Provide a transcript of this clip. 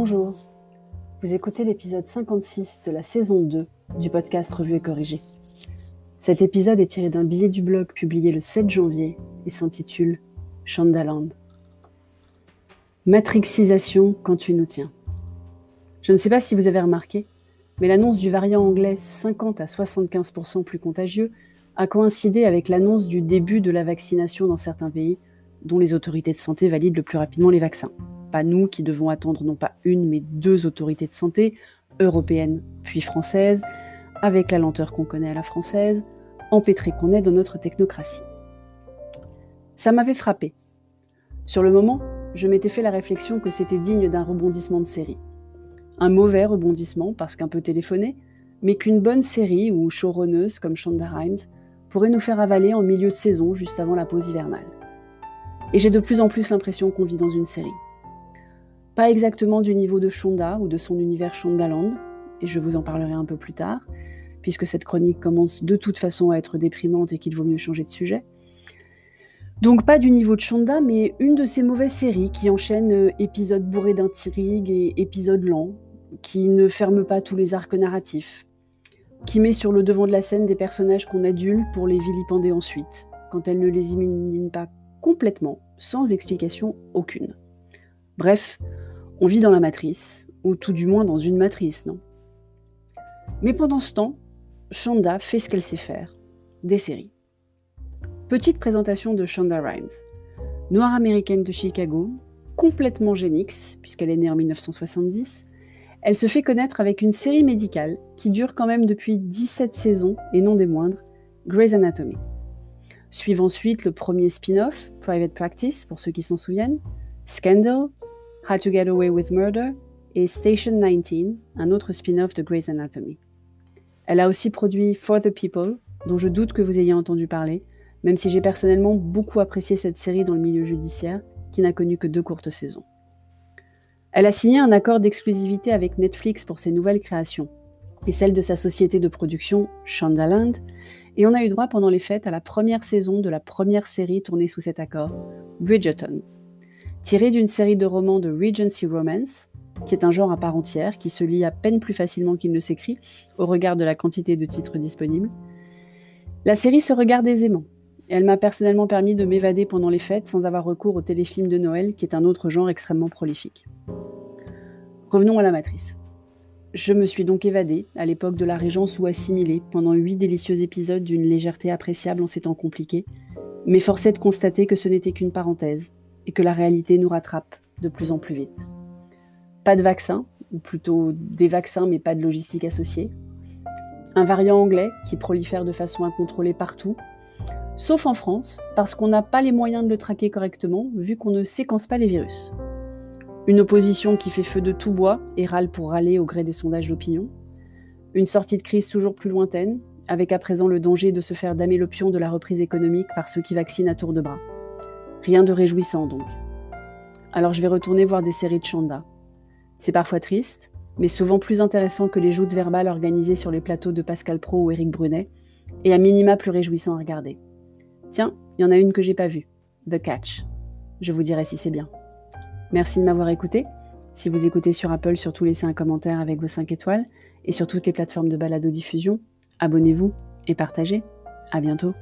Bonjour, vous écoutez l'épisode 56 de la saison 2 du podcast Revue et Corrigé. Cet épisode est tiré d'un billet du blog publié le 7 janvier et s'intitule Shondaland. Matrixisation quand tu nous tiens. Je ne sais pas si vous avez remarqué, mais l'annonce du variant anglais 50 à 75% plus contagieux a coïncidé avec l'annonce du début de la vaccination dans certains pays dont les autorités de santé valident le plus rapidement les vaccins. Pas nous qui devons attendre non pas une mais deux autorités de santé, européennes puis françaises, avec la lenteur qu'on connaît à la française, empêtrée qu'on est dans notre technocratie. Ça m'avait frappé. Sur le moment, je m'étais fait la réflexion que c'était digne d'un rebondissement de série. Un mauvais rebondissement parce qu'un peu téléphoné, mais qu'une bonne série ou showrunneuse comme Shonda Rhimes pourrait nous faire avaler en milieu de saison juste avant la pause hivernale. Et j'ai de plus en plus l'impression qu'on vit dans une série. Pas exactement du niveau de Shonda ou de son univers Shondaland, et je vous en parlerai un peu plus tard, puisque cette chronique commence de toute façon à être déprimante et qu'il vaut mieux changer de sujet. Donc pas du niveau de Shonda, mais une de ces mauvaises séries qui enchaînent euh, épisodes bourrés d'intrigues et épisodes lents, qui ne ferment pas tous les arcs narratifs, qui met sur le devant de la scène des personnages qu'on adule pour les vilipender ensuite, quand elle ne les élimine pas complètement, sans explication aucune. Bref, on vit dans la matrice, ou tout du moins dans une matrice, non? Mais pendant ce temps, Shonda fait ce qu'elle sait faire, des séries. Petite présentation de Shonda Rhimes, noire américaine de Chicago, complètement génix, puisqu'elle est née en 1970, elle se fait connaître avec une série médicale qui dure quand même depuis 17 saisons, et non des moindres, Grey's Anatomy. Suivent ensuite le premier spin-off, Private Practice, pour ceux qui s'en souviennent, Scandal, How to Get Away with Murder, et Station 19, un autre spin-off de Grey's Anatomy. Elle a aussi produit For the People, dont je doute que vous ayez entendu parler, même si j'ai personnellement beaucoup apprécié cette série dans le milieu judiciaire, qui n'a connu que deux courtes saisons. Elle a signé un accord d'exclusivité avec Netflix pour ses nouvelles créations, et celle de sa société de production, Shondaland, et on a eu droit pendant les fêtes à la première saison de la première série tournée sous cet accord, Bridgerton. Tirée d'une série de romans de Regency Romance, qui est un genre à part entière, qui se lit à peine plus facilement qu'il ne s'écrit, au regard de la quantité de titres disponibles. La série se regarde aisément, elle m'a personnellement permis de m'évader pendant les fêtes sans avoir recours au téléfilm de Noël, qui est un autre genre extrêmement prolifique. Revenons à la matrice. Je me suis donc évadée, à l'époque de la Régence ou assimilée, pendant huit délicieux épisodes d'une légèreté appréciable en ces temps compliqués, mais forcé de constater que ce n'était qu'une parenthèse, et que la réalité nous rattrape de plus en plus vite. Pas de vaccin, ou plutôt des vaccins mais pas de logistique associée. Un variant anglais qui prolifère de façon incontrôlée partout, sauf en France, parce qu'on n'a pas les moyens de le traquer correctement, vu qu'on ne séquence pas les virus. Une opposition qui fait feu de tout bois et râle pour râler au gré des sondages d'opinion. Une sortie de crise toujours plus lointaine, avec à présent le danger de se faire damer le pion de la reprise économique par ceux qui vaccinent à tour de bras. Rien de réjouissant donc. Alors je vais retourner voir des séries de Chanda. C'est parfois triste, mais souvent plus intéressant que les joutes verbales organisées sur les plateaux de Pascal Pro ou Éric Brunet, et à minima plus réjouissant à regarder. Tiens, il y en a une que j'ai pas vue, The Catch. Je vous dirai si c'est bien. Merci de m'avoir écouté. Si vous écoutez sur Apple, surtout laissez un commentaire avec vos 5 étoiles. Et sur toutes les plateformes de balado-diffusion, abonnez-vous et partagez. À bientôt.